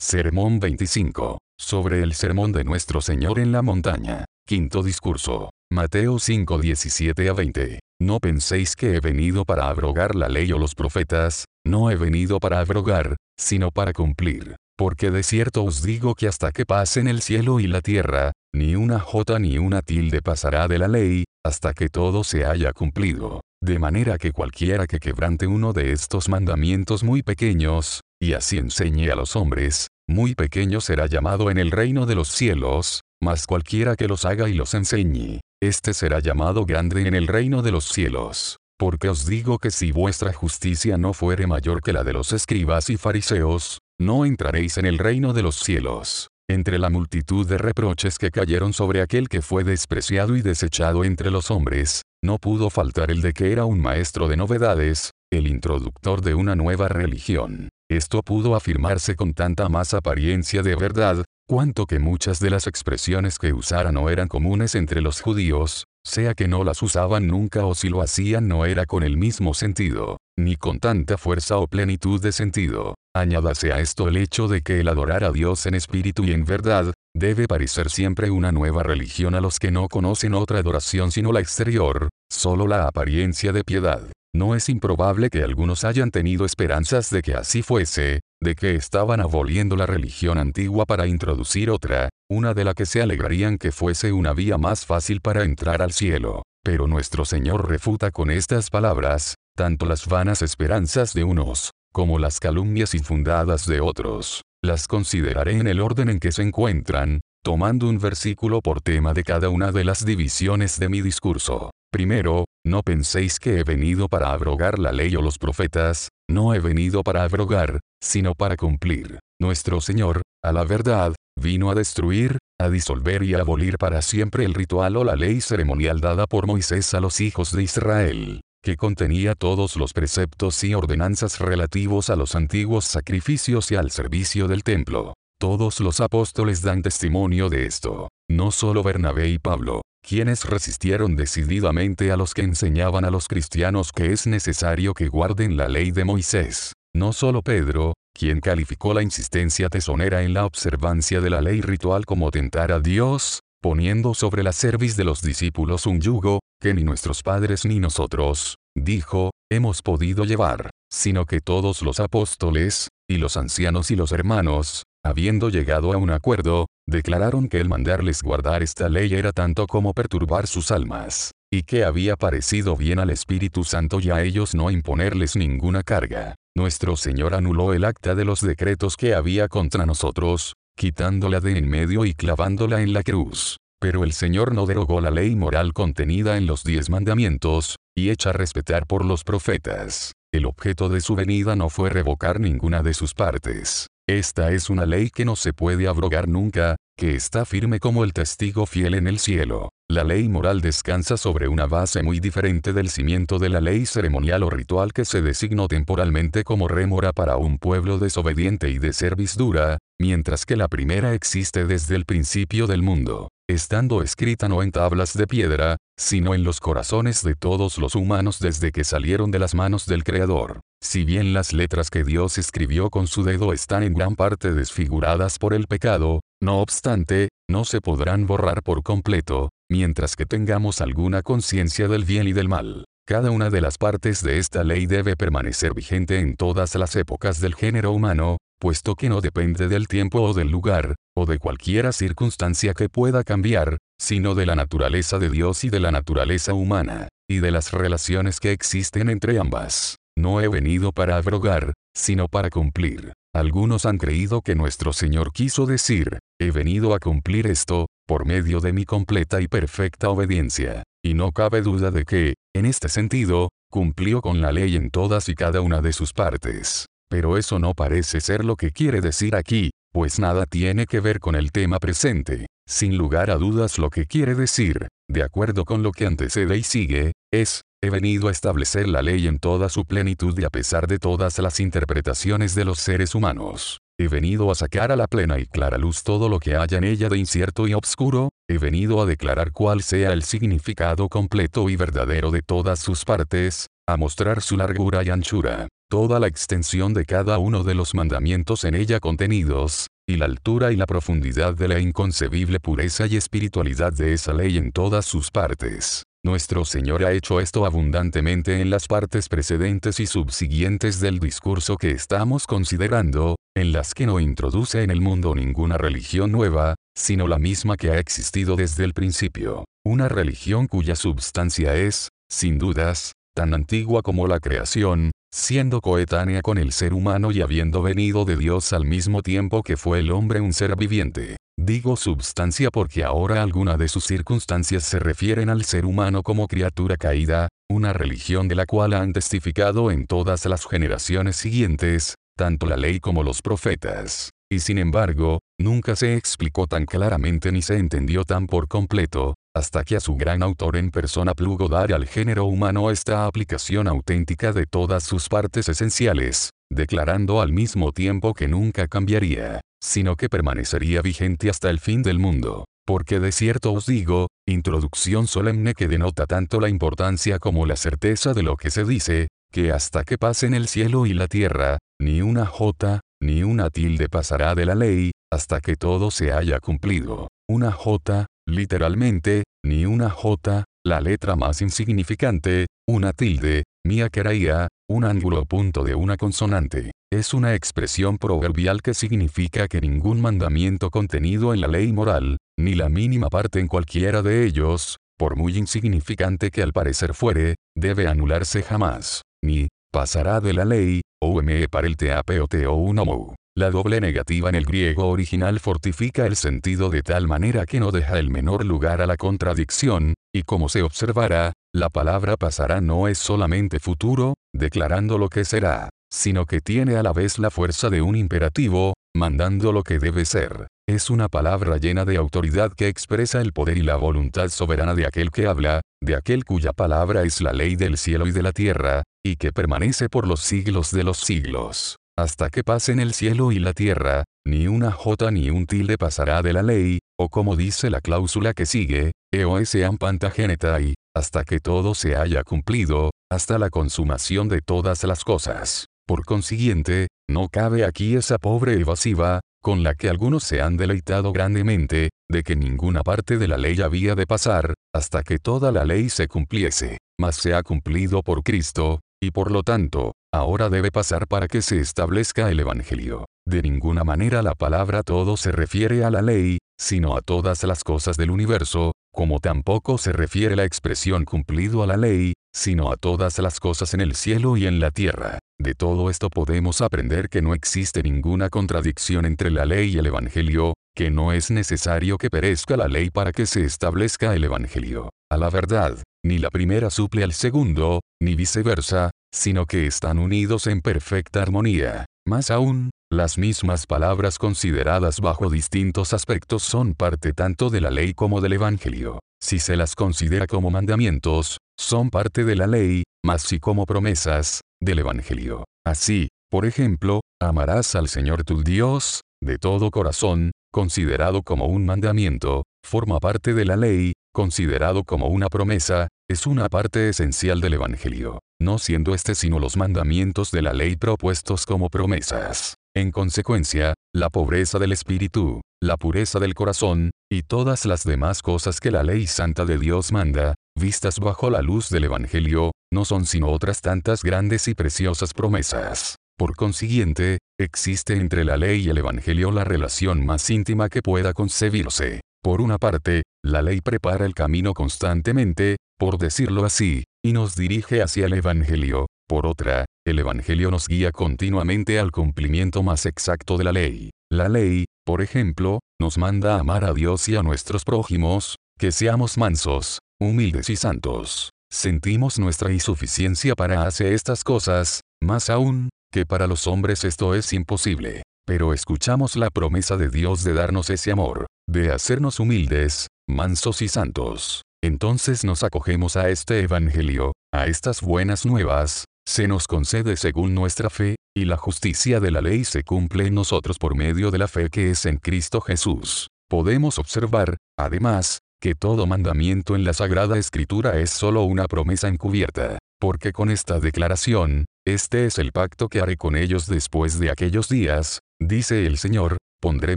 Sermón 25. Sobre el sermón de nuestro Señor en la montaña. Quinto discurso. Mateo 5 17 a 20. No penséis que he venido para abrogar la ley o los profetas, no he venido para abrogar, sino para cumplir. Porque de cierto os digo que hasta que pasen el cielo y la tierra, ni una jota ni una tilde pasará de la ley, hasta que todo se haya cumplido. De manera que cualquiera que quebrante uno de estos mandamientos muy pequeños, y así enseñe a los hombres, muy pequeño será llamado en el reino de los cielos, mas cualquiera que los haga y los enseñe, éste será llamado grande en el reino de los cielos. Porque os digo que si vuestra justicia no fuere mayor que la de los escribas y fariseos, no entraréis en el reino de los cielos. Entre la multitud de reproches que cayeron sobre aquel que fue despreciado y desechado entre los hombres, no pudo faltar el de que era un maestro de novedades, el introductor de una nueva religión. Esto pudo afirmarse con tanta más apariencia de verdad, cuanto que muchas de las expresiones que usara no eran comunes entre los judíos, sea que no las usaban nunca o si lo hacían no era con el mismo sentido, ni con tanta fuerza o plenitud de sentido. Añádase a esto el hecho de que el adorar a Dios en espíritu y en verdad, debe parecer siempre una nueva religión a los que no conocen otra adoración sino la exterior, solo la apariencia de piedad. No es improbable que algunos hayan tenido esperanzas de que así fuese, de que estaban aboliendo la religión antigua para introducir otra, una de la que se alegrarían que fuese una vía más fácil para entrar al cielo. Pero nuestro Señor refuta con estas palabras, tanto las vanas esperanzas de unos, como las calumnias infundadas de otros. Las consideraré en el orden en que se encuentran, tomando un versículo por tema de cada una de las divisiones de mi discurso. Primero, no penséis que he venido para abrogar la ley o los profetas, no he venido para abrogar, sino para cumplir. Nuestro Señor, a la verdad, vino a destruir, a disolver y a abolir para siempre el ritual o la ley ceremonial dada por Moisés a los hijos de Israel, que contenía todos los preceptos y ordenanzas relativos a los antiguos sacrificios y al servicio del templo. Todos los apóstoles dan testimonio de esto, no solo Bernabé y Pablo, quienes resistieron decididamente a los que enseñaban a los cristianos que es necesario que guarden la ley de Moisés. No solo Pedro, quien calificó la insistencia tesonera en la observancia de la ley ritual como tentar a Dios, poniendo sobre la cerviz de los discípulos un yugo, que ni nuestros padres ni nosotros, dijo, hemos podido llevar, sino que todos los apóstoles, y los ancianos y los hermanos, habiendo llegado a un acuerdo, declararon que el mandarles guardar esta ley era tanto como perturbar sus almas, y que había parecido bien al Espíritu Santo y a ellos no imponerles ninguna carga. Nuestro Señor anuló el acta de los decretos que había contra nosotros, quitándola de en medio y clavándola en la cruz. Pero el Señor no derogó la ley moral contenida en los diez mandamientos, y hecha respetar por los profetas. El objeto de su venida no fue revocar ninguna de sus partes. Esta es una ley que no se puede abrogar nunca, que está firme como el testigo fiel en el cielo. La ley moral descansa sobre una base muy diferente del cimiento de la ley ceremonial o ritual que se designó temporalmente como rémora para un pueblo desobediente y de servidura, mientras que la primera existe desde el principio del mundo, estando escrita no en tablas de piedra, sino en los corazones de todos los humanos desde que salieron de las manos del Creador. Si bien las letras que Dios escribió con su dedo están en gran parte desfiguradas por el pecado, no obstante, no se podrán borrar por completo, mientras que tengamos alguna conciencia del bien y del mal. Cada una de las partes de esta ley debe permanecer vigente en todas las épocas del género humano, puesto que no depende del tiempo o del lugar, o de cualquiera circunstancia que pueda cambiar, sino de la naturaleza de Dios y de la naturaleza humana, y de las relaciones que existen entre ambas. No he venido para abrogar, sino para cumplir. Algunos han creído que nuestro Señor quiso decir, he venido a cumplir esto, por medio de mi completa y perfecta obediencia. Y no cabe duda de que, en este sentido, cumplió con la ley en todas y cada una de sus partes. Pero eso no parece ser lo que quiere decir aquí, pues nada tiene que ver con el tema presente. Sin lugar a dudas lo que quiere decir, de acuerdo con lo que antecede y sigue, es, He venido a establecer la ley en toda su plenitud y a pesar de todas las interpretaciones de los seres humanos. He venido a sacar a la plena y clara luz todo lo que haya en ella de incierto y obscuro, he venido a declarar cuál sea el significado completo y verdadero de todas sus partes, a mostrar su largura y anchura, toda la extensión de cada uno de los mandamientos en ella contenidos, y la altura y la profundidad de la inconcebible pureza y espiritualidad de esa ley en todas sus partes. Nuestro Señor ha hecho esto abundantemente en las partes precedentes y subsiguientes del discurso que estamos considerando, en las que no introduce en el mundo ninguna religión nueva, sino la misma que ha existido desde el principio. Una religión cuya substancia es, sin dudas, tan antigua como la creación, siendo coetánea con el ser humano y habiendo venido de Dios al mismo tiempo que fue el hombre un ser viviente. Digo substancia porque ahora alguna de sus circunstancias se refieren al ser humano como criatura caída, una religión de la cual han testificado en todas las generaciones siguientes, tanto la ley como los profetas. Y sin embargo, nunca se explicó tan claramente ni se entendió tan por completo, hasta que a su gran autor en persona plugo dar al género humano esta aplicación auténtica de todas sus partes esenciales, declarando al mismo tiempo que nunca cambiaría, sino que permanecería vigente hasta el fin del mundo. Porque de cierto os digo, introducción solemne que denota tanto la importancia como la certeza de lo que se dice, que hasta que pasen el cielo y la tierra, ni una jota, ni una tilde pasará de la ley, hasta que todo se haya cumplido. Una jota, literalmente, ni una jota, la letra más insignificante, una tilde, mía queraía, un ángulo punto de una consonante. Es una expresión proverbial que significa que ningún mandamiento contenido en la ley moral, ni la mínima parte en cualquiera de ellos, por muy insignificante que al parecer fuere, debe anularse jamás, ni pasará de la ley, o me para el teapeote o un homo. La doble negativa en el griego original fortifica el sentido de tal manera que no deja el menor lugar a la contradicción, y como se observará, la palabra pasará no es solamente futuro, declarando lo que será, sino que tiene a la vez la fuerza de un imperativo, mandando lo que debe ser. Es una palabra llena de autoridad que expresa el poder y la voluntad soberana de aquel que habla, de aquel cuya palabra es la ley del cielo y de la tierra, y que permanece por los siglos de los siglos hasta que pasen el cielo y la tierra, ni una jota ni un tilde pasará de la ley, o como dice la cláusula que sigue, eosean pantagenetai, hasta que todo se haya cumplido, hasta la consumación de todas las cosas. Por consiguiente, no cabe aquí esa pobre evasiva, con la que algunos se han deleitado grandemente, de que ninguna parte de la ley había de pasar, hasta que toda la ley se cumpliese, mas se ha cumplido por Cristo, y por lo tanto, ahora debe pasar para que se establezca el Evangelio. De ninguna manera la palabra todo se refiere a la ley, sino a todas las cosas del universo, como tampoco se refiere la expresión cumplido a la ley, sino a todas las cosas en el cielo y en la tierra. De todo esto podemos aprender que no existe ninguna contradicción entre la ley y el Evangelio, que no es necesario que perezca la ley para que se establezca el Evangelio. A la verdad, ni la primera suple al segundo, ni viceversa, sino que están unidos en perfecta armonía. Más aún, las mismas palabras consideradas bajo distintos aspectos son parte tanto de la ley como del Evangelio. Si se las considera como mandamientos, son parte de la ley, más si como promesas, del Evangelio. Así, por ejemplo, amarás al Señor tu Dios, de todo corazón, considerado como un mandamiento, forma parte de la ley, considerado como una promesa, es una parte esencial del Evangelio, no siendo este sino los mandamientos de la ley propuestos como promesas. En consecuencia, la pobreza del espíritu, la pureza del corazón, y todas las demás cosas que la ley santa de Dios manda, vistas bajo la luz del Evangelio, no son sino otras tantas grandes y preciosas promesas. Por consiguiente, existe entre la ley y el Evangelio la relación más íntima que pueda concebirse. Por una parte, la ley prepara el camino constantemente, por decirlo así, y nos dirige hacia el Evangelio. Por otra, el Evangelio nos guía continuamente al cumplimiento más exacto de la ley. La ley, por ejemplo, nos manda a amar a Dios y a nuestros prójimos, que seamos mansos, humildes y santos. Sentimos nuestra insuficiencia para hacer estas cosas, más aún, que para los hombres esto es imposible. Pero escuchamos la promesa de Dios de darnos ese amor, de hacernos humildes, mansos y santos. Entonces nos acogemos a este Evangelio, a estas buenas nuevas, se nos concede según nuestra fe, y la justicia de la ley se cumple en nosotros por medio de la fe que es en Cristo Jesús. Podemos observar, además, que todo mandamiento en la Sagrada Escritura es solo una promesa encubierta, porque con esta declaración, Este es el pacto que haré con ellos después de aquellos días, dice el Señor, pondré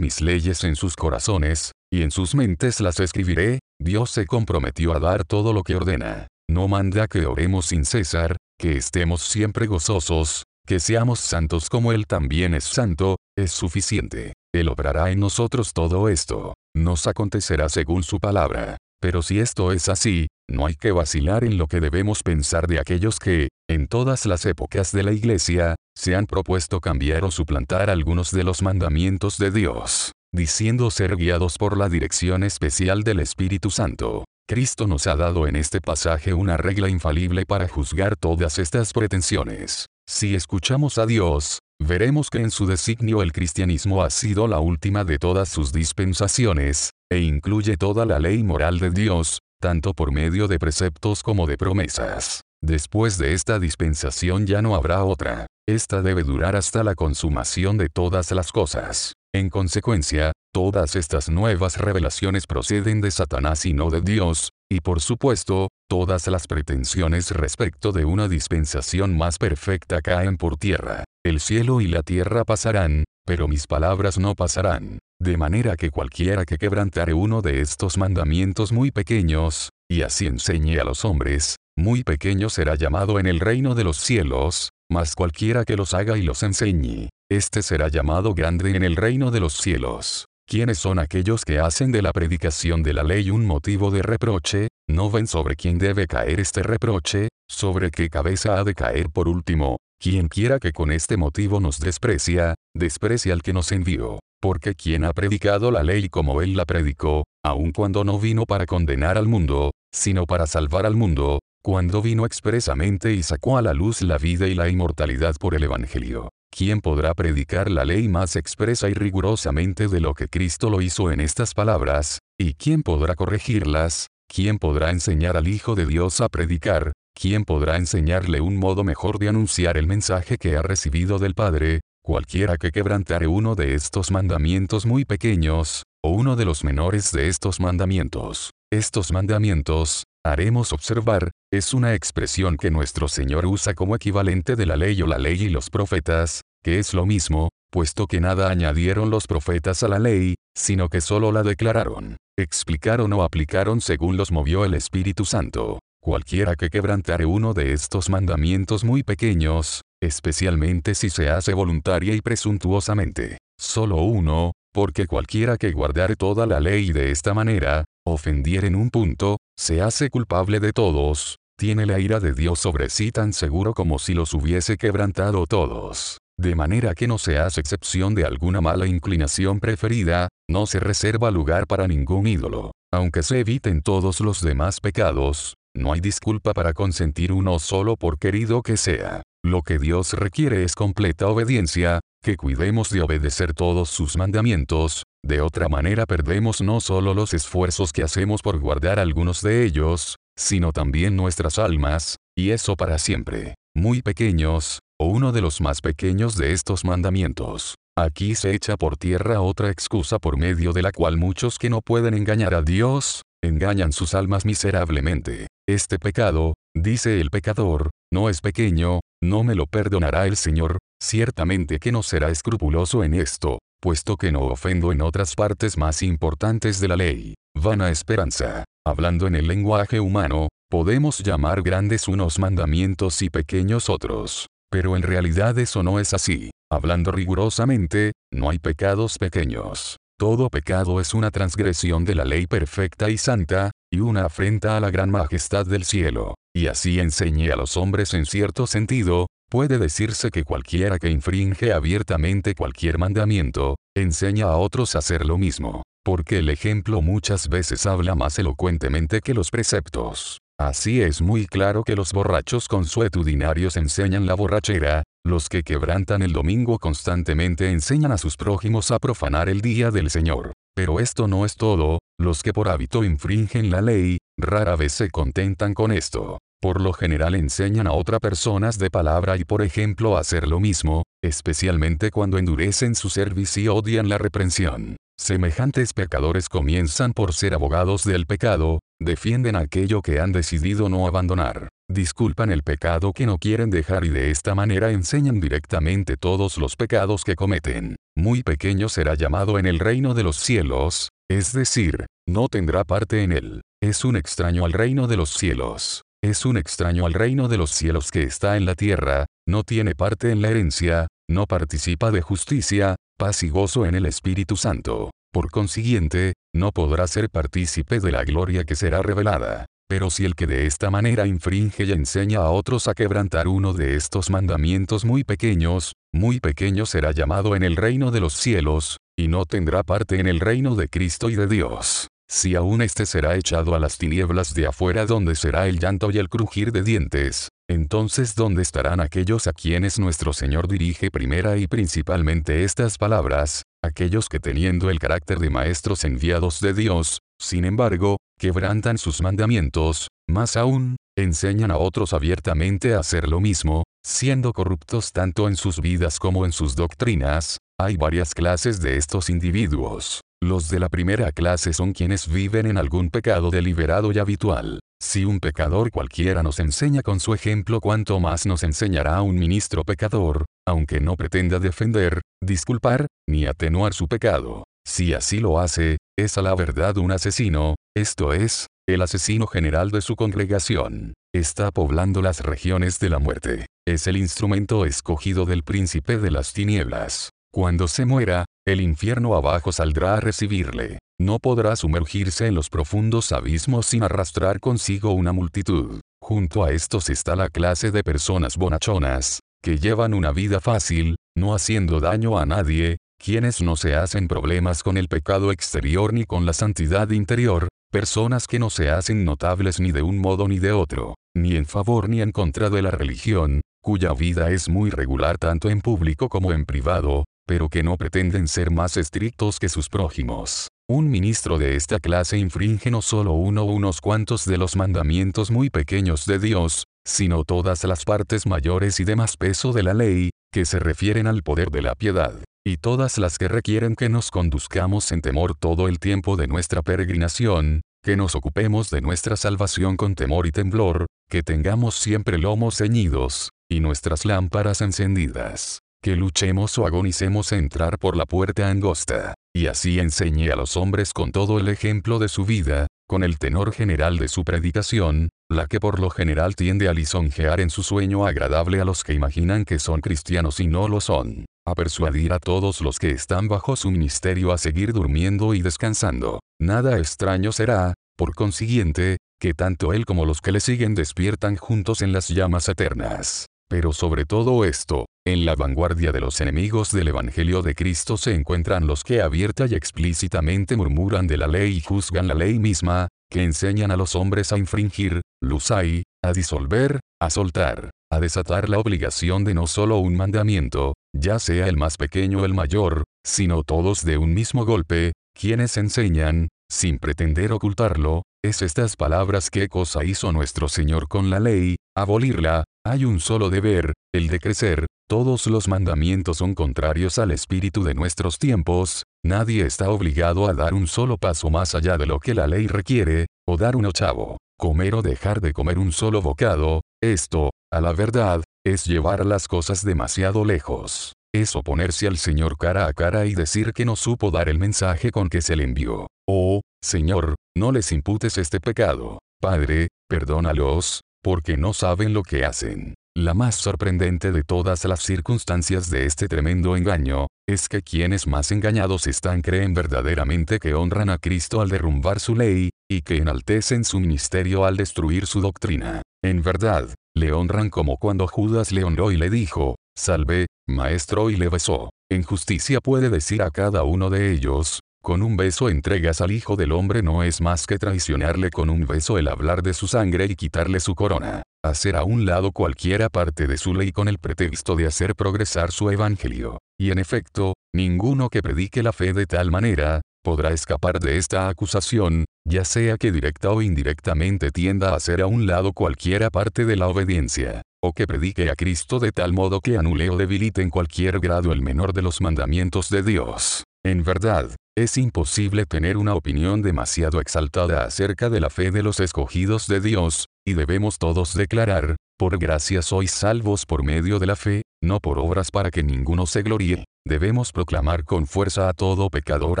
mis leyes en sus corazones, y en sus mentes las escribiré, Dios se comprometió a dar todo lo que ordena. No manda que oremos sin cesar, que estemos siempre gozosos, que seamos santos como Él también es santo, es suficiente. Él obrará en nosotros todo esto. Nos acontecerá según su palabra. Pero si esto es así, no hay que vacilar en lo que debemos pensar de aquellos que, en todas las épocas de la Iglesia, se han propuesto cambiar o suplantar algunos de los mandamientos de Dios, diciendo ser guiados por la dirección especial del Espíritu Santo. Cristo nos ha dado en este pasaje una regla infalible para juzgar todas estas pretensiones. Si escuchamos a Dios, veremos que en su designio el cristianismo ha sido la última de todas sus dispensaciones, e incluye toda la ley moral de Dios, tanto por medio de preceptos como de promesas. Después de esta dispensación ya no habrá otra. Esta debe durar hasta la consumación de todas las cosas. En consecuencia, todas estas nuevas revelaciones proceden de Satanás y no de Dios, y por supuesto, todas las pretensiones respecto de una dispensación más perfecta caen por tierra. El cielo y la tierra pasarán, pero mis palabras no pasarán. De manera que cualquiera que quebrantare uno de estos mandamientos muy pequeños, y así enseñe a los hombres, muy pequeño será llamado en el reino de los cielos, mas cualquiera que los haga y los enseñe, este será llamado grande en el reino de los cielos. ¿Quiénes son aquellos que hacen de la predicación de la ley un motivo de reproche? ¿No ven sobre quién debe caer este reproche? ¿Sobre qué cabeza ha de caer por último? Quien quiera que con este motivo nos desprecia, desprecia al que nos envió. Porque quien ha predicado la ley como él la predicó, aun cuando no vino para condenar al mundo, sino para salvar al mundo, cuando vino expresamente y sacó a la luz la vida y la inmortalidad por el Evangelio. ¿Quién podrá predicar la ley más expresa y rigurosamente de lo que Cristo lo hizo en estas palabras? ¿Y quién podrá corregirlas? ¿Quién podrá enseñar al Hijo de Dios a predicar? ¿Quién podrá enseñarle un modo mejor de anunciar el mensaje que ha recibido del Padre? Cualquiera que quebrantare uno de estos mandamientos muy pequeños, o uno de los menores de estos mandamientos. Estos mandamientos, haremos observar, es una expresión que nuestro Señor usa como equivalente de la ley o la ley y los profetas, que es lo mismo, puesto que nada añadieron los profetas a la ley, sino que solo la declararon, explicaron o aplicaron según los movió el Espíritu Santo. Cualquiera que quebrantare uno de estos mandamientos muy pequeños, especialmente si se hace voluntaria y presuntuosamente, solo uno, porque cualquiera que guardare toda la ley de esta manera, ofendiere en un punto, se hace culpable de todos, tiene la ira de Dios sobre sí tan seguro como si los hubiese quebrantado todos. De manera que no se hace excepción de alguna mala inclinación preferida, no se reserva lugar para ningún ídolo. Aunque se eviten todos los demás pecados, no hay disculpa para consentir uno solo por querido que sea. Lo que Dios requiere es completa obediencia, que cuidemos de obedecer todos sus mandamientos, de otra manera perdemos no solo los esfuerzos que hacemos por guardar algunos de ellos, sino también nuestras almas, y eso para siempre. Muy pequeños, o uno de los más pequeños de estos mandamientos. Aquí se echa por tierra otra excusa por medio de la cual muchos que no pueden engañar a Dios, engañan sus almas miserablemente. Este pecado, dice el pecador, no es pequeño, no me lo perdonará el Señor, ciertamente que no será escrupuloso en esto, puesto que no ofendo en otras partes más importantes de la ley. Vana esperanza. Hablando en el lenguaje humano, podemos llamar grandes unos mandamientos y pequeños otros. Pero en realidad eso no es así. Hablando rigurosamente, no hay pecados pequeños. Todo pecado es una transgresión de la ley perfecta y santa, y una afrenta a la gran majestad del cielo. Y así enseñé a los hombres en cierto sentido, puede decirse que cualquiera que infringe abiertamente cualquier mandamiento, enseña a otros a hacer lo mismo. Porque el ejemplo muchas veces habla más elocuentemente que los preceptos. Así es muy claro que los borrachos consuetudinarios enseñan la borrachera, los que quebrantan el domingo constantemente enseñan a sus prójimos a profanar el día del Señor. Pero esto no es todo, los que por hábito infringen la ley, rara vez se contentan con esto. Por lo general enseñan a otras personas de palabra y por ejemplo a hacer lo mismo, especialmente cuando endurecen su servicio y odian la reprensión. Semejantes pecadores comienzan por ser abogados del pecado, defienden aquello que han decidido no abandonar, disculpan el pecado que no quieren dejar y de esta manera enseñan directamente todos los pecados que cometen. Muy pequeño será llamado en el reino de los cielos, es decir, no tendrá parte en él. Es un extraño al reino de los cielos. Es un extraño al reino de los cielos que está en la tierra, no tiene parte en la herencia, no participa de justicia, paz y gozo en el Espíritu Santo. Por consiguiente, no podrá ser partícipe de la gloria que será revelada. Pero si el que de esta manera infringe y enseña a otros a quebrantar uno de estos mandamientos muy pequeños, muy pequeño será llamado en el reino de los cielos, y no tendrá parte en el reino de Cristo y de Dios. Si aún éste será echado a las tinieblas de afuera donde será el llanto y el crujir de dientes, entonces ¿dónde estarán aquellos a quienes nuestro Señor dirige primera y principalmente estas palabras? Aquellos que teniendo el carácter de maestros enviados de Dios, sin embargo, quebrantan sus mandamientos, más aún, enseñan a otros abiertamente a hacer lo mismo, siendo corruptos tanto en sus vidas como en sus doctrinas, hay varias clases de estos individuos. Los de la primera clase son quienes viven en algún pecado deliberado y habitual. Si un pecador cualquiera nos enseña con su ejemplo cuanto más nos enseñará un ministro pecador, aunque no pretenda defender, disculpar, ni atenuar su pecado. Si así lo hace, es a la verdad un asesino, esto es, el asesino general de su congregación. Está poblando las regiones de la muerte. Es el instrumento escogido del príncipe de las tinieblas. Cuando se muera, el infierno abajo saldrá a recibirle. No podrá sumergirse en los profundos abismos sin arrastrar consigo una multitud. Junto a estos está la clase de personas bonachonas, que llevan una vida fácil, no haciendo daño a nadie, quienes no se hacen problemas con el pecado exterior ni con la santidad interior, personas que no se hacen notables ni de un modo ni de otro, ni en favor ni en contra de la religión, cuya vida es muy regular tanto en público como en privado, pero que no pretenden ser más estrictos que sus prójimos. Un ministro de esta clase infringe no solo uno o unos cuantos de los mandamientos muy pequeños de Dios, sino todas las partes mayores y de más peso de la ley, que se refieren al poder de la piedad, y todas las que requieren que nos conduzcamos en temor todo el tiempo de nuestra peregrinación, que nos ocupemos de nuestra salvación con temor y temblor, que tengamos siempre lomos ceñidos, y nuestras lámparas encendidas que luchemos o agonicemos entrar por la puerta angosta, y así enseñe a los hombres con todo el ejemplo de su vida, con el tenor general de su predicación, la que por lo general tiende a lisonjear en su sueño agradable a los que imaginan que son cristianos y no lo son, a persuadir a todos los que están bajo su ministerio a seguir durmiendo y descansando. Nada extraño será, por consiguiente, que tanto él como los que le siguen despiertan juntos en las llamas eternas. Pero sobre todo esto, en la vanguardia de los enemigos del Evangelio de Cristo se encuentran los que abierta y explícitamente murmuran de la ley y juzgan la ley misma, que enseñan a los hombres a infringir, lusai, a disolver, a soltar, a desatar la obligación de no solo un mandamiento, ya sea el más pequeño o el mayor, sino todos de un mismo golpe, quienes enseñan, sin pretender ocultarlo, es estas palabras qué cosa hizo nuestro Señor con la ley, abolirla, hay un solo deber, el de crecer, todos los mandamientos son contrarios al espíritu de nuestros tiempos, nadie está obligado a dar un solo paso más allá de lo que la ley requiere, o dar un ochavo, comer o dejar de comer un solo bocado, esto, a la verdad, es llevar las cosas demasiado lejos. Es oponerse al Señor cara a cara y decir que no supo dar el mensaje con que se le envió. Oh, Señor, no les imputes este pecado. Padre, perdónalos, porque no saben lo que hacen. La más sorprendente de todas las circunstancias de este tremendo engaño, es que quienes más engañados están creen verdaderamente que honran a Cristo al derrumbar su ley, y que enaltecen su ministerio al destruir su doctrina. En verdad, le honran como cuando Judas le honró y le dijo, Salve, maestro y le besó. En justicia puede decir a cada uno de ellos, con un beso entregas al Hijo del Hombre no es más que traicionarle con un beso el hablar de su sangre y quitarle su corona, hacer a un lado cualquiera parte de su ley con el pretexto de hacer progresar su evangelio. Y en efecto, ninguno que predique la fe de tal manera, podrá escapar de esta acusación, ya sea que directa o indirectamente tienda a hacer a un lado cualquiera parte de la obediencia, o que predique a Cristo de tal modo que anule o debilite en cualquier grado el menor de los mandamientos de Dios. En verdad, es imposible tener una opinión demasiado exaltada acerca de la fe de los escogidos de Dios, y debemos todos declarar, por gracia sois salvos por medio de la fe, no por obras para que ninguno se gloríe. Debemos proclamar con fuerza a todo pecador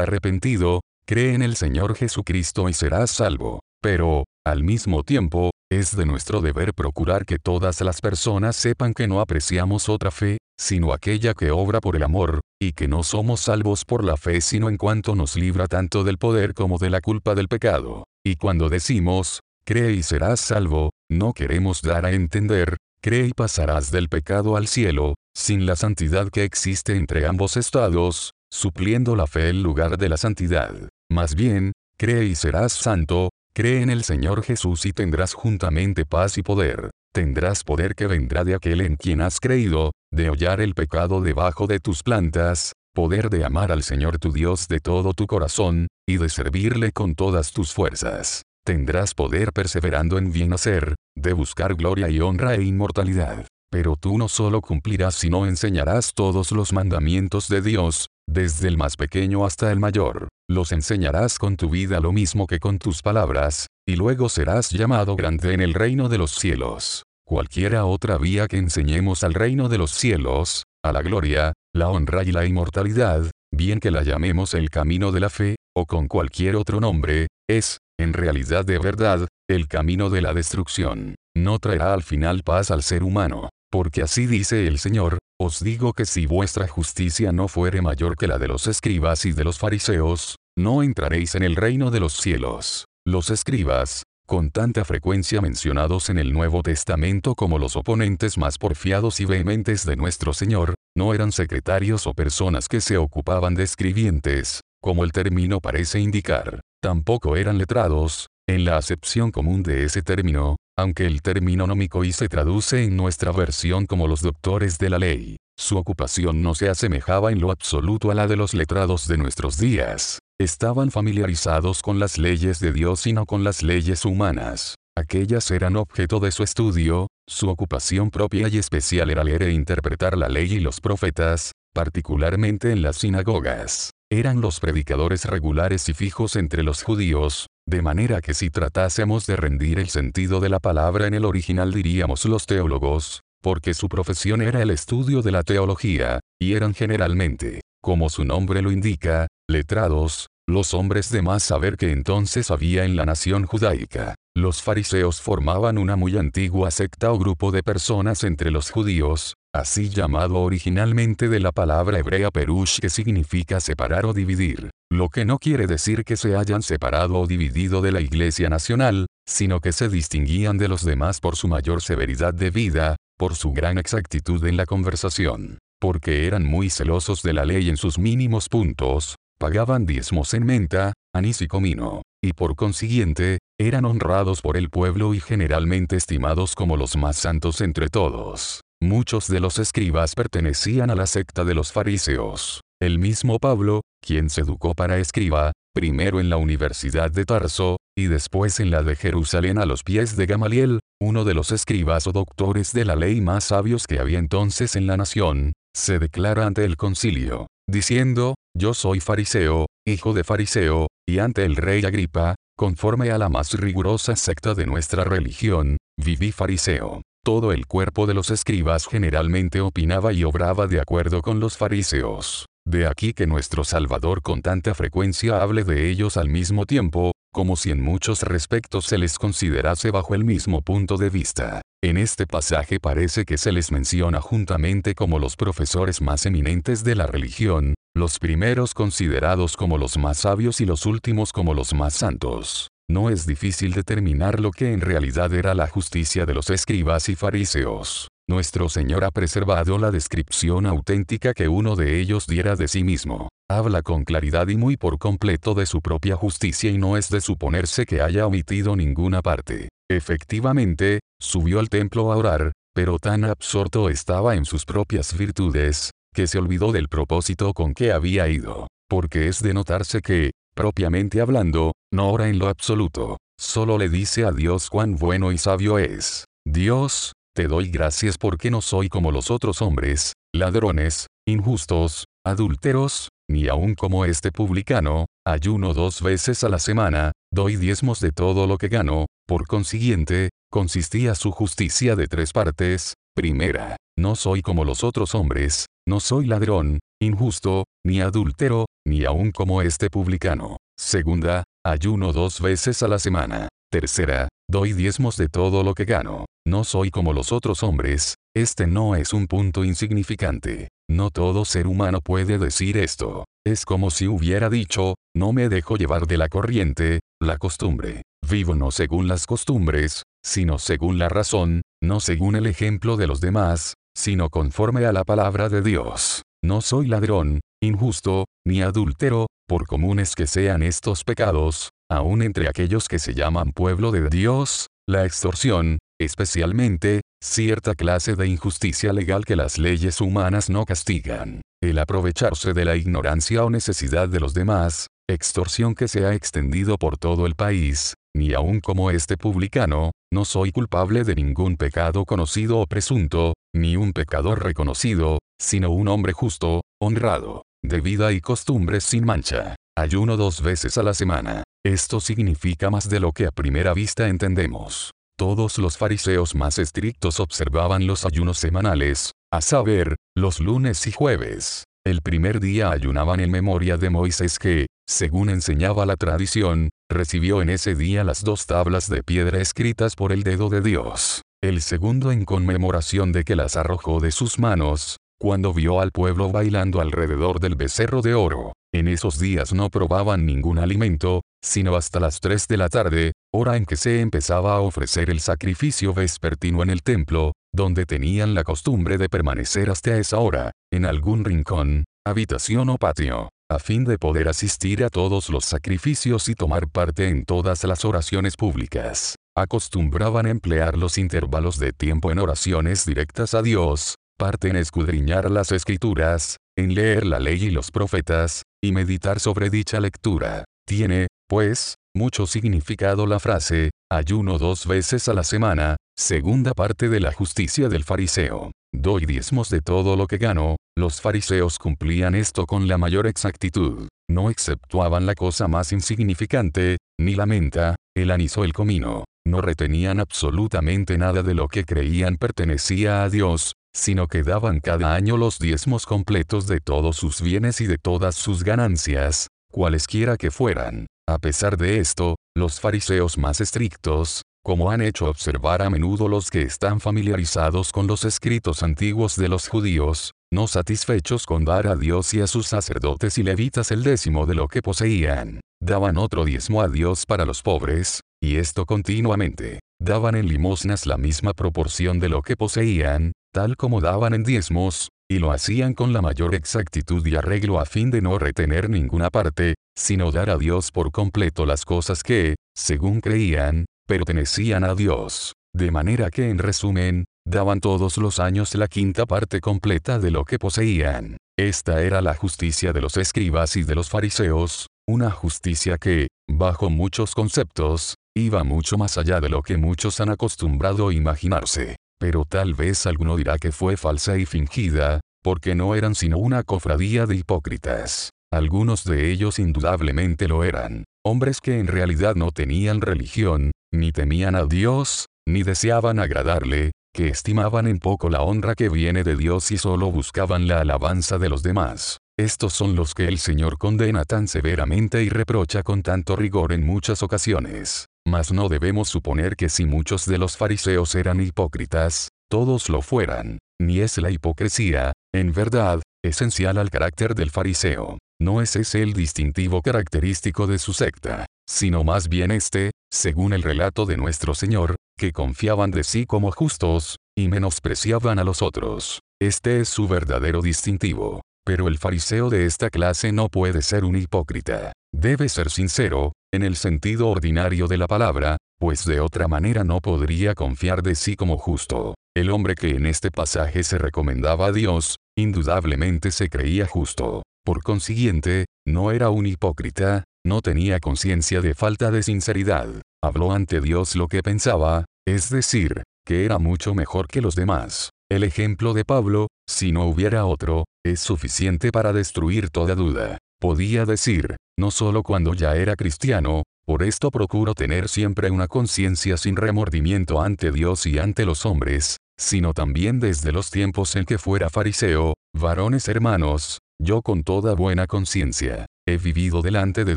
arrepentido, cree en el Señor Jesucristo y serás salvo. Pero, al mismo tiempo, es de nuestro deber procurar que todas las personas sepan que no apreciamos otra fe, sino aquella que obra por el amor, y que no somos salvos por la fe sino en cuanto nos libra tanto del poder como de la culpa del pecado. Y cuando decimos, cree y serás salvo, no queremos dar a entender, cree y pasarás del pecado al cielo, sin la santidad que existe entre ambos estados, supliendo la fe en lugar de la santidad. Más bien, cree y serás santo, cree en el Señor Jesús y tendrás juntamente paz y poder. Tendrás poder que vendrá de aquel en quien has creído, de hollar el pecado debajo de tus plantas, poder de amar al Señor tu Dios de todo tu corazón, y de servirle con todas tus fuerzas. Tendrás poder perseverando en bien hacer, de buscar gloria y honra e inmortalidad. Pero tú no solo cumplirás sino enseñarás todos los mandamientos de Dios, desde el más pequeño hasta el mayor. Los enseñarás con tu vida lo mismo que con tus palabras, y luego serás llamado grande en el reino de los cielos. Cualquiera otra vía que enseñemos al reino de los cielos, a la gloria, la honra y la inmortalidad, bien que la llamemos el camino de la fe, o con cualquier otro nombre, es, en realidad de verdad, el camino de la destrucción. No traerá al final paz al ser humano. Porque así dice el Señor, os digo que si vuestra justicia no fuere mayor que la de los escribas y de los fariseos, no entraréis en el reino de los cielos. Los escribas, con tanta frecuencia mencionados en el Nuevo Testamento como los oponentes más porfiados y vehementes de nuestro Señor, no eran secretarios o personas que se ocupaban de escribientes, como el término parece indicar. Tampoco eran letrados, en la acepción común de ese término, aunque el término nómico y se traduce en nuestra versión como los doctores de la ley. Su ocupación no se asemejaba en lo absoluto a la de los letrados de nuestros días. Estaban familiarizados con las leyes de Dios y no con las leyes humanas. Aquellas eran objeto de su estudio, su ocupación propia y especial era leer e interpretar la ley y los profetas, particularmente en las sinagogas eran los predicadores regulares y fijos entre los judíos, de manera que si tratásemos de rendir el sentido de la palabra en el original diríamos los teólogos, porque su profesión era el estudio de la teología, y eran generalmente, como su nombre lo indica, letrados, los hombres de más saber que entonces había en la nación judaica. Los fariseos formaban una muy antigua secta o grupo de personas entre los judíos, así llamado originalmente de la palabra hebrea perush que significa separar o dividir, lo que no quiere decir que se hayan separado o dividido de la Iglesia Nacional, sino que se distinguían de los demás por su mayor severidad de vida, por su gran exactitud en la conversación, porque eran muy celosos de la ley en sus mínimos puntos, pagaban diezmos en menta, anís y comino, y por consiguiente, eran honrados por el pueblo y generalmente estimados como los más santos entre todos. Muchos de los escribas pertenecían a la secta de los fariseos. El mismo Pablo, quien se educó para escriba, primero en la Universidad de Tarso, y después en la de Jerusalén a los pies de Gamaliel, uno de los escribas o doctores de la ley más sabios que había entonces en la nación, se declara ante el concilio, diciendo, yo soy fariseo, hijo de fariseo, y ante el rey Agripa, conforme a la más rigurosa secta de nuestra religión, viví fariseo. Todo el cuerpo de los escribas generalmente opinaba y obraba de acuerdo con los fariseos. De aquí que nuestro Salvador con tanta frecuencia hable de ellos al mismo tiempo, como si en muchos respectos se les considerase bajo el mismo punto de vista. En este pasaje parece que se les menciona juntamente como los profesores más eminentes de la religión, los primeros considerados como los más sabios y los últimos como los más santos. No es difícil determinar lo que en realidad era la justicia de los escribas y fariseos. Nuestro Señor ha preservado la descripción auténtica que uno de ellos diera de sí mismo. Habla con claridad y muy por completo de su propia justicia y no es de suponerse que haya omitido ninguna parte. Efectivamente, subió al templo a orar, pero tan absorto estaba en sus propias virtudes, que se olvidó del propósito con que había ido. Porque es de notarse que, propiamente hablando, no ora en lo absoluto, solo le dice a Dios cuán bueno y sabio es. Dios, te doy gracias porque no soy como los otros hombres, ladrones, injustos, adúlteros, ni aun como este publicano, ayuno dos veces a la semana, doy diezmos de todo lo que gano, por consiguiente, consistía su justicia de tres partes, primera, no soy como los otros hombres, no soy ladrón, injusto, ni adúltero, ni aun como este publicano. Segunda, ayuno dos veces a la semana. Tercera, doy diezmos de todo lo que gano. No soy como los otros hombres, este no es un punto insignificante. No todo ser humano puede decir esto. Es como si hubiera dicho, no me dejo llevar de la corriente, la costumbre. Vivo no según las costumbres, sino según la razón, no según el ejemplo de los demás, sino conforme a la palabra de Dios. No soy ladrón, injusto, ni adúltero, por comunes que sean estos pecados, aun entre aquellos que se llaman pueblo de Dios, la extorsión, especialmente, cierta clase de injusticia legal que las leyes humanas no castigan, el aprovecharse de la ignorancia o necesidad de los demás, extorsión que se ha extendido por todo el país, ni aun como este publicano, no soy culpable de ningún pecado conocido o presunto, ni un pecador reconocido, sino un hombre justo, honrado, de vida y costumbres sin mancha. Ayuno dos veces a la semana. Esto significa más de lo que a primera vista entendemos. Todos los fariseos más estrictos observaban los ayunos semanales, a saber, los lunes y jueves. El primer día ayunaban en memoria de Moisés que, según enseñaba la tradición, recibió en ese día las dos tablas de piedra escritas por el dedo de Dios. El segundo en conmemoración de que las arrojó de sus manos, cuando vio al pueblo bailando alrededor del becerro de oro. En esos días no probaban ningún alimento, sino hasta las 3 de la tarde, hora en que se empezaba a ofrecer el sacrificio vespertino en el templo, donde tenían la costumbre de permanecer hasta esa hora, en algún rincón, habitación o patio, a fin de poder asistir a todos los sacrificios y tomar parte en todas las oraciones públicas. Acostumbraban emplear los intervalos de tiempo en oraciones directas a Dios, parte en escudriñar las escrituras, en leer la ley y los profetas, y meditar sobre dicha lectura. Tiene, pues, mucho significado la frase, ayuno dos veces a la semana, segunda parte de la justicia del fariseo. Doy diezmos de todo lo que gano, los fariseos cumplían esto con la mayor exactitud. No exceptuaban la cosa más insignificante, ni la menta, el anís o el comino. No retenían absolutamente nada de lo que creían pertenecía a Dios, sino que daban cada año los diezmos completos de todos sus bienes y de todas sus ganancias, cualesquiera que fueran. A pesar de esto, los fariseos más estrictos, como han hecho observar a menudo los que están familiarizados con los escritos antiguos de los judíos, no satisfechos con dar a Dios y a sus sacerdotes y levitas el décimo de lo que poseían, daban otro diezmo a Dios para los pobres, y esto continuamente. Daban en limosnas la misma proporción de lo que poseían, tal como daban en diezmos, y lo hacían con la mayor exactitud y arreglo a fin de no retener ninguna parte, sino dar a Dios por completo las cosas que, según creían, pertenecían a Dios. De manera que en resumen, daban todos los años la quinta parte completa de lo que poseían. Esta era la justicia de los escribas y de los fariseos, una justicia que, bajo muchos conceptos, iba mucho más allá de lo que muchos han acostumbrado a imaginarse. Pero tal vez alguno dirá que fue falsa y fingida, porque no eran sino una cofradía de hipócritas. Algunos de ellos indudablemente lo eran, hombres que en realidad no tenían religión, ni temían a Dios, ni deseaban agradarle, que estimaban en poco la honra que viene de Dios y solo buscaban la alabanza de los demás. Estos son los que el Señor condena tan severamente y reprocha con tanto rigor en muchas ocasiones. Mas no debemos suponer que si muchos de los fariseos eran hipócritas, todos lo fueran, ni es la hipocresía, en verdad, esencial al carácter del fariseo. No es ese el distintivo característico de su secta, sino más bien este, según el relato de nuestro Señor, que confiaban de sí como justos, y menospreciaban a los otros. Este es su verdadero distintivo. Pero el fariseo de esta clase no puede ser un hipócrita. Debe ser sincero, en el sentido ordinario de la palabra, pues de otra manera no podría confiar de sí como justo. El hombre que en este pasaje se recomendaba a Dios, indudablemente se creía justo. Por consiguiente, no era un hipócrita, no tenía conciencia de falta de sinceridad. Habló ante Dios lo que pensaba, es decir, que era mucho mejor que los demás. El ejemplo de Pablo, si no hubiera otro, es suficiente para destruir toda duda. Podía decir, no solo cuando ya era cristiano, por esto procuro tener siempre una conciencia sin remordimiento ante Dios y ante los hombres, sino también desde los tiempos en que fuera fariseo, varones hermanos, yo con toda buena conciencia, he vivido delante de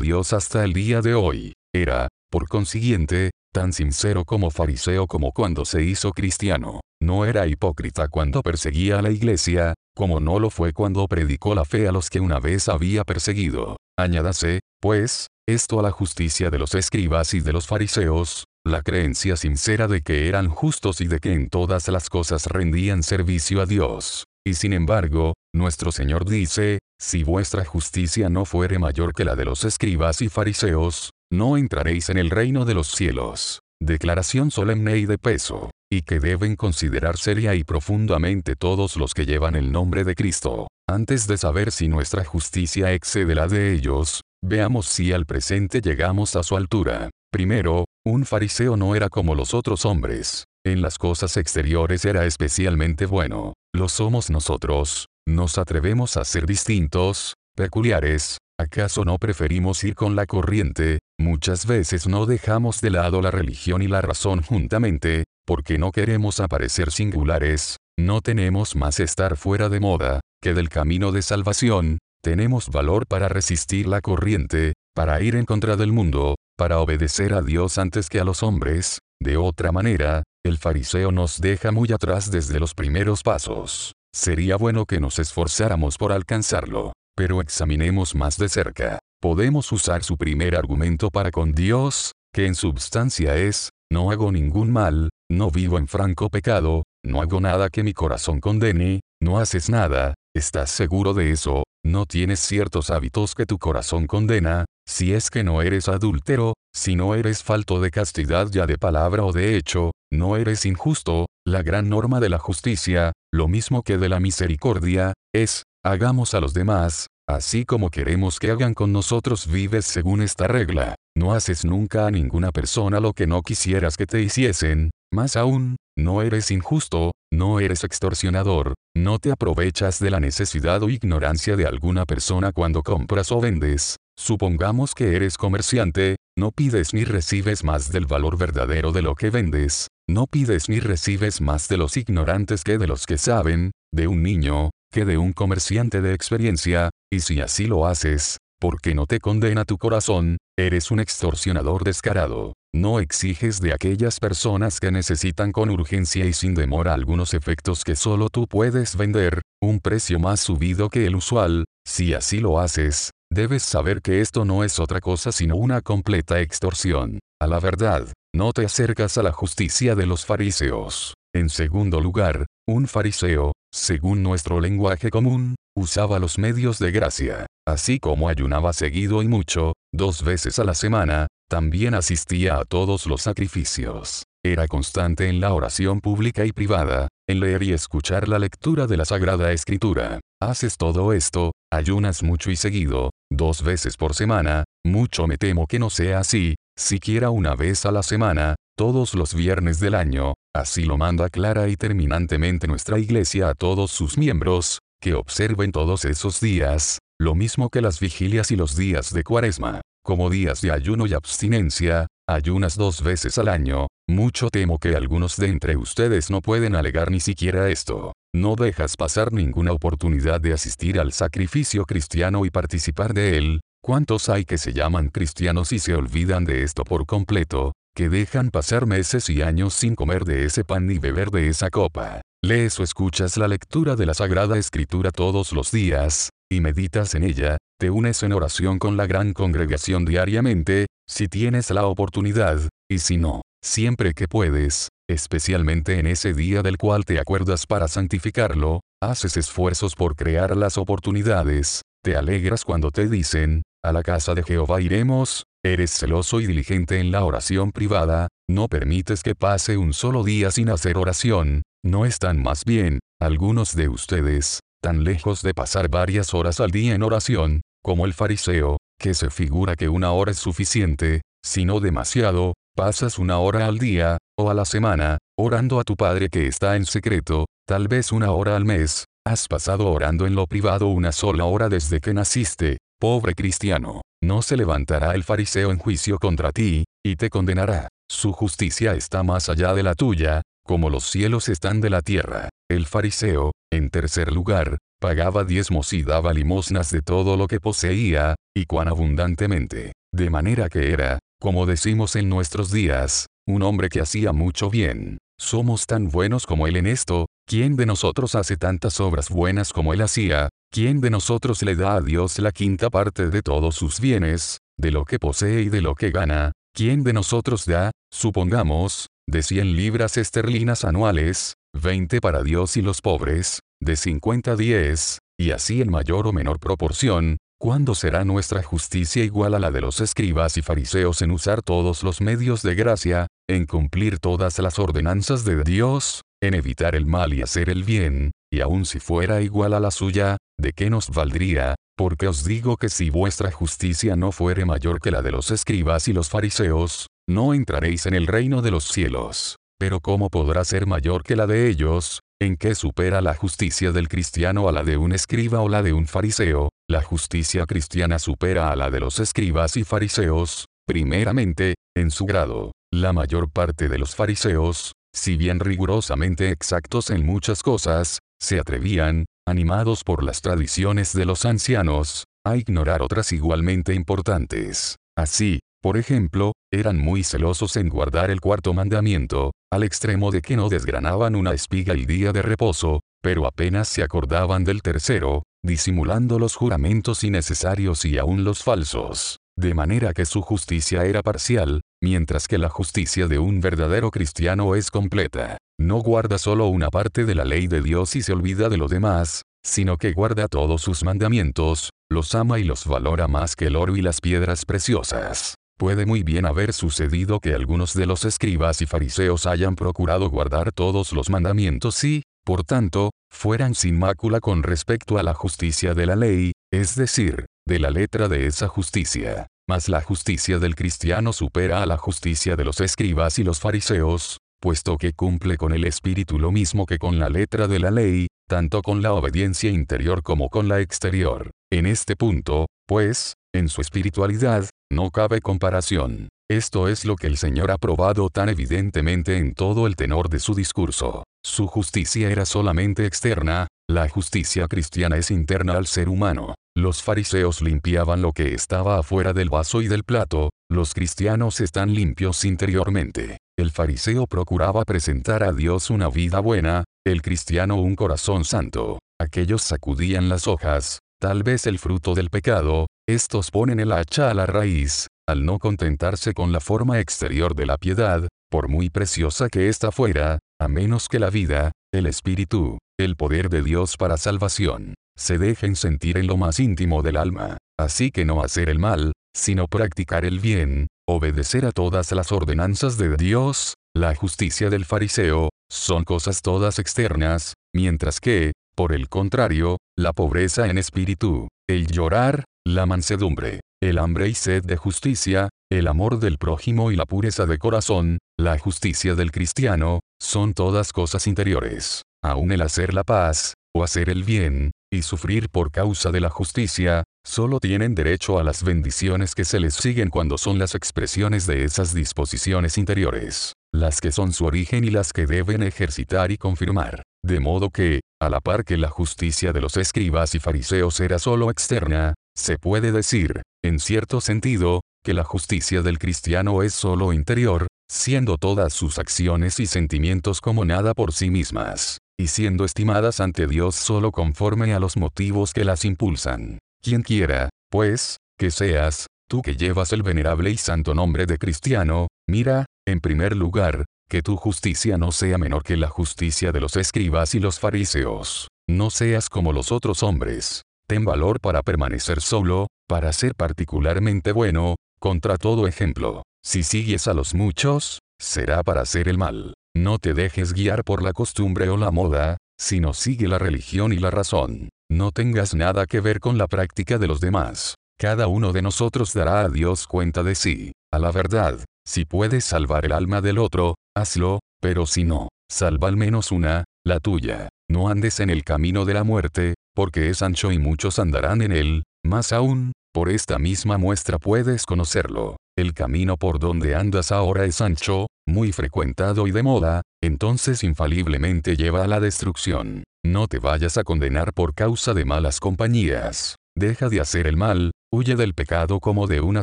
Dios hasta el día de hoy. Era, por consiguiente, tan sincero como fariseo como cuando se hizo cristiano. No era hipócrita cuando perseguía a la iglesia, como no lo fue cuando predicó la fe a los que una vez había perseguido. Añádase, pues, esto a la justicia de los escribas y de los fariseos, la creencia sincera de que eran justos y de que en todas las cosas rendían servicio a Dios. Y sin embargo, nuestro Señor dice, si vuestra justicia no fuere mayor que la de los escribas y fariseos, no entraréis en el reino de los cielos. Declaración solemne y de peso, y que deben considerar seria y profundamente todos los que llevan el nombre de Cristo. Antes de saber si nuestra justicia excede la de ellos, veamos si al presente llegamos a su altura. Primero, un fariseo no era como los otros hombres. En las cosas exteriores era especialmente bueno. Lo somos nosotros. Nos atrevemos a ser distintos, peculiares, ¿Acaso no preferimos ir con la corriente? Muchas veces no dejamos de lado la religión y la razón juntamente, porque no queremos aparecer singulares, no tenemos más estar fuera de moda, que del camino de salvación, tenemos valor para resistir la corriente, para ir en contra del mundo, para obedecer a Dios antes que a los hombres, de otra manera, el fariseo nos deja muy atrás desde los primeros pasos. Sería bueno que nos esforzáramos por alcanzarlo. Pero examinemos más de cerca. Podemos usar su primer argumento para con Dios, que en substancia es, no hago ningún mal, no vivo en franco pecado, no hago nada que mi corazón condene, no haces nada, estás seguro de eso, no tienes ciertos hábitos que tu corazón condena, si es que no eres adúltero, si no eres falto de castidad ya de palabra o de hecho, no eres injusto, la gran norma de la justicia, lo mismo que de la misericordia, es, Hagamos a los demás, así como queremos que hagan con nosotros vives según esta regla. No haces nunca a ninguna persona lo que no quisieras que te hiciesen, más aún, no eres injusto, no eres extorsionador, no te aprovechas de la necesidad o ignorancia de alguna persona cuando compras o vendes. Supongamos que eres comerciante, no pides ni recibes más del valor verdadero de lo que vendes, no pides ni recibes más de los ignorantes que de los que saben, de un niño, de un comerciante de experiencia, y si así lo haces, porque no te condena tu corazón, eres un extorsionador descarado. No exiges de aquellas personas que necesitan con urgencia y sin demora algunos efectos que solo tú puedes vender, un precio más subido que el usual, si así lo haces, debes saber que esto no es otra cosa sino una completa extorsión. A la verdad, no te acercas a la justicia de los fariseos. En segundo lugar, un fariseo, según nuestro lenguaje común, usaba los medios de gracia. Así como ayunaba seguido y mucho, dos veces a la semana, también asistía a todos los sacrificios. Era constante en la oración pública y privada, en leer y escuchar la lectura de la Sagrada Escritura. Haces todo esto, ayunas mucho y seguido, dos veces por semana, mucho me temo que no sea así, siquiera una vez a la semana, todos los viernes del año, así lo manda clara y terminantemente nuestra Iglesia a todos sus miembros, que observen todos esos días, lo mismo que las vigilias y los días de cuaresma, como días de ayuno y abstinencia, ayunas dos veces al año, mucho temo que algunos de entre ustedes no pueden alegar ni siquiera esto. No dejas pasar ninguna oportunidad de asistir al sacrificio cristiano y participar de él, ¿Cuántos hay que se llaman cristianos y se olvidan de esto por completo, que dejan pasar meses y años sin comer de ese pan ni beber de esa copa? Lees o escuchas la lectura de la Sagrada Escritura todos los días, y meditas en ella, te unes en oración con la gran congregación diariamente, si tienes la oportunidad, y si no, siempre que puedes, especialmente en ese día del cual te acuerdas para santificarlo, haces esfuerzos por crear las oportunidades, te alegras cuando te dicen, a la casa de Jehová iremos, eres celoso y diligente en la oración privada, no permites que pase un solo día sin hacer oración, no están más bien, algunos de ustedes, tan lejos de pasar varias horas al día en oración, como el fariseo, que se figura que una hora es suficiente, sino demasiado, pasas una hora al día, o a la semana, orando a tu Padre que está en secreto, tal vez una hora al mes, Has pasado orando en lo privado una sola hora desde que naciste, pobre cristiano. No se levantará el fariseo en juicio contra ti, y te condenará. Su justicia está más allá de la tuya, como los cielos están de la tierra. El fariseo, en tercer lugar, pagaba diezmos y daba limosnas de todo lo que poseía, y cuán abundantemente. De manera que era, como decimos en nuestros días, un hombre que hacía mucho bien. Somos tan buenos como él en esto, ¿quién de nosotros hace tantas obras buenas como él hacía? ¿Quién de nosotros le da a Dios la quinta parte de todos sus bienes, de lo que posee y de lo que gana? ¿Quién de nosotros da, supongamos, de 100 libras esterlinas anuales, 20 para Dios y los pobres, de 50 a 10, y así en mayor o menor proporción, ¿Cuándo será nuestra justicia igual a la de los escribas y fariseos en usar todos los medios de gracia, en cumplir todas las ordenanzas de Dios, en evitar el mal y hacer el bien, y aun si fuera igual a la suya, ¿de qué nos valdría? Porque os digo que si vuestra justicia no fuere mayor que la de los escribas y los fariseos, no entraréis en el reino de los cielos. Pero ¿cómo podrá ser mayor que la de ellos? ¿En qué supera la justicia del cristiano a la de un escriba o la de un fariseo? La justicia cristiana supera a la de los escribas y fariseos, primeramente, en su grado. La mayor parte de los fariseos, si bien rigurosamente exactos en muchas cosas, se atrevían, animados por las tradiciones de los ancianos, a ignorar otras igualmente importantes. Así, por ejemplo, eran muy celosos en guardar el cuarto mandamiento, al extremo de que no desgranaban una espiga el día de reposo, pero apenas se acordaban del tercero, disimulando los juramentos innecesarios y aún los falsos. De manera que su justicia era parcial, mientras que la justicia de un verdadero cristiano es completa. No guarda solo una parte de la ley de Dios y se olvida de lo demás, sino que guarda todos sus mandamientos, los ama y los valora más que el oro y las piedras preciosas. Puede muy bien haber sucedido que algunos de los escribas y fariseos hayan procurado guardar todos los mandamientos y, por tanto, fueran sin mácula con respecto a la justicia de la ley, es decir, de la letra de esa justicia. Mas la justicia del cristiano supera a la justicia de los escribas y los fariseos, puesto que cumple con el espíritu lo mismo que con la letra de la ley, tanto con la obediencia interior como con la exterior. En este punto, pues, en su espiritualidad, no cabe comparación. Esto es lo que el Señor ha probado tan evidentemente en todo el tenor de su discurso. Su justicia era solamente externa, la justicia cristiana es interna al ser humano. Los fariseos limpiaban lo que estaba afuera del vaso y del plato, los cristianos están limpios interiormente. El fariseo procuraba presentar a Dios una vida buena, el cristiano un corazón santo. Aquellos sacudían las hojas, tal vez el fruto del pecado, estos ponen el hacha a la raíz, al no contentarse con la forma exterior de la piedad, por muy preciosa que ésta fuera, a menos que la vida, el espíritu, el poder de Dios para salvación, se dejen sentir en lo más íntimo del alma. Así que no hacer el mal, sino practicar el bien, obedecer a todas las ordenanzas de Dios, la justicia del fariseo, son cosas todas externas, mientras que, por el contrario, la pobreza en espíritu, el llorar, la mansedumbre, el hambre y sed de justicia, el amor del prójimo y la pureza de corazón, la justicia del cristiano, son todas cosas interiores. Aún el hacer la paz, o hacer el bien, y sufrir por causa de la justicia, solo tienen derecho a las bendiciones que se les siguen cuando son las expresiones de esas disposiciones interiores, las que son su origen y las que deben ejercitar y confirmar. De modo que, a la par que la justicia de los escribas y fariseos era solo externa, se puede decir, en cierto sentido, que la justicia del cristiano es solo interior, siendo todas sus acciones y sentimientos como nada por sí mismas, y siendo estimadas ante Dios solo conforme a los motivos que las impulsan. Quien quiera, pues, que seas, tú que llevas el venerable y santo nombre de cristiano, mira, en primer lugar, que tu justicia no sea menor que la justicia de los escribas y los fariseos. No seas como los otros hombres, Ten valor para permanecer solo, para ser particularmente bueno, contra todo ejemplo. Si sigues a los muchos, será para hacer el mal. No te dejes guiar por la costumbre o la moda, sino sigue la religión y la razón. No tengas nada que ver con la práctica de los demás. Cada uno de nosotros dará a Dios cuenta de sí. A la verdad, si puedes salvar el alma del otro, hazlo, pero si no, salva al menos una, la tuya. no andes en el camino de la muerte, porque es ancho y muchos andarán en él, más aún, por esta misma muestra puedes conocerlo. El camino por donde andas ahora es ancho, muy frecuentado y de moda, entonces infaliblemente lleva a la destrucción. No te vayas a condenar por causa de malas compañías. Deja de hacer el mal, huye del pecado como de una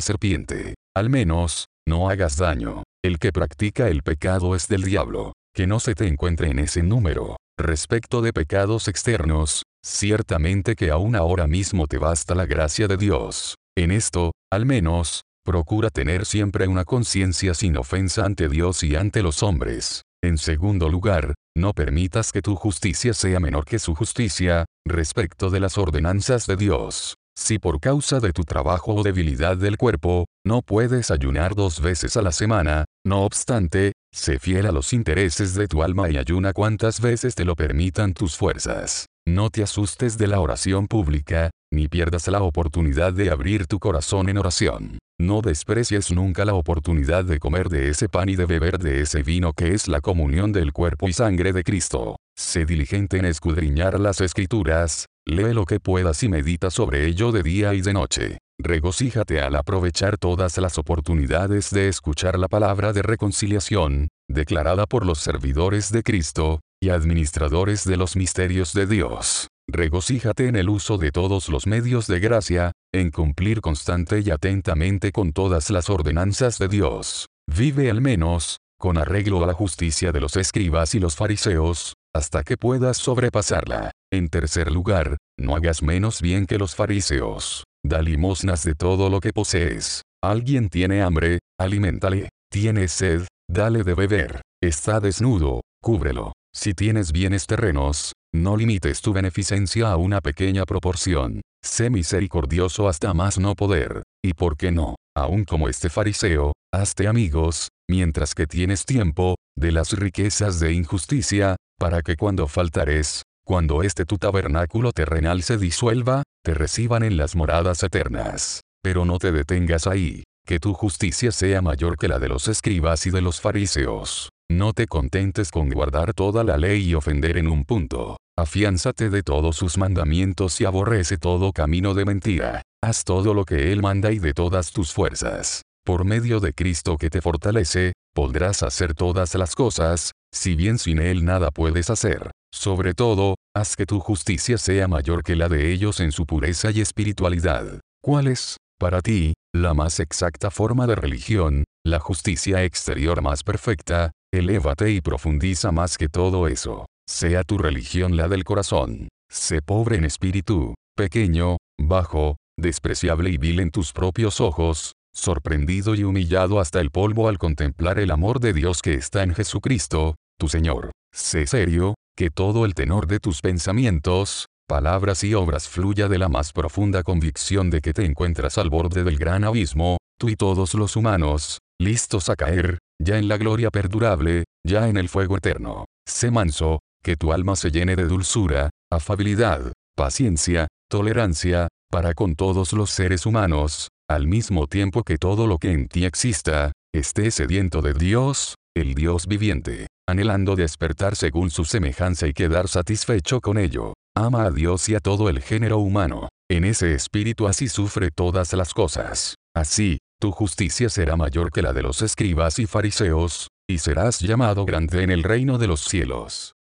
serpiente. Al menos, no hagas daño. El que practica el pecado es del diablo. Que no se te encuentre en ese número. Respecto de pecados externos, ciertamente que aún ahora mismo te basta la gracia de Dios. En esto, al menos, procura tener siempre una conciencia sin ofensa ante Dios y ante los hombres. En segundo lugar, no permitas que tu justicia sea menor que su justicia, respecto de las ordenanzas de Dios. Si por causa de tu trabajo o debilidad del cuerpo, no puedes ayunar dos veces a la semana, no obstante, Sé fiel a los intereses de tu alma y ayuna cuantas veces te lo permitan tus fuerzas. No te asustes de la oración pública, ni pierdas la oportunidad de abrir tu corazón en oración. No desprecies nunca la oportunidad de comer de ese pan y de beber de ese vino que es la comunión del cuerpo y sangre de Cristo. Sé diligente en escudriñar las escrituras, lee lo que puedas y medita sobre ello de día y de noche. Regocíjate al aprovechar todas las oportunidades de escuchar la palabra de reconciliación, declarada por los servidores de Cristo, y administradores de los misterios de Dios. Regocíjate en el uso de todos los medios de gracia, en cumplir constante y atentamente con todas las ordenanzas de Dios. Vive al menos, con arreglo a la justicia de los escribas y los fariseos, hasta que puedas sobrepasarla. En tercer lugar, no hagas menos bien que los fariseos. Da limosnas de todo lo que posees. Alguien tiene hambre, aliméntale. Tiene sed, dale de beber. Está desnudo, cúbrelo. Si tienes bienes terrenos, no limites tu beneficencia a una pequeña proporción. Sé misericordioso hasta más no poder. Y por qué no, aun como este fariseo, hazte amigos, mientras que tienes tiempo, de las riquezas de injusticia, para que cuando faltares, cuando este tu tabernáculo terrenal se disuelva, te reciban en las moradas eternas. Pero no te detengas ahí, que tu justicia sea mayor que la de los escribas y de los fariseos. No te contentes con guardar toda la ley y ofender en un punto. Afiánzate de todos sus mandamientos y aborrece todo camino de mentira. Haz todo lo que Él manda y de todas tus fuerzas. Por medio de Cristo que te fortalece, podrás hacer todas las cosas, si bien sin Él nada puedes hacer. Sobre todo, haz que tu justicia sea mayor que la de ellos en su pureza y espiritualidad. ¿Cuál es, para ti, la más exacta forma de religión, la justicia exterior más perfecta? Elévate y profundiza más que todo eso. Sea tu religión la del corazón. Sé pobre en espíritu, pequeño, bajo, despreciable y vil en tus propios ojos, sorprendido y humillado hasta el polvo al contemplar el amor de Dios que está en Jesucristo, tu Señor. Sé serio, que todo el tenor de tus pensamientos, palabras y obras fluya de la más profunda convicción de que te encuentras al borde del gran abismo, tú y todos los humanos, listos a caer, ya en la gloria perdurable, ya en el fuego eterno. Sé manso, que tu alma se llene de dulzura, afabilidad, paciencia, tolerancia, para con todos los seres humanos, al mismo tiempo que todo lo que en ti exista, esté sediento de Dios, el Dios viviente anhelando despertar según su semejanza y quedar satisfecho con ello. Ama a Dios y a todo el género humano. En ese espíritu así sufre todas las cosas. Así, tu justicia será mayor que la de los escribas y fariseos, y serás llamado grande en el reino de los cielos.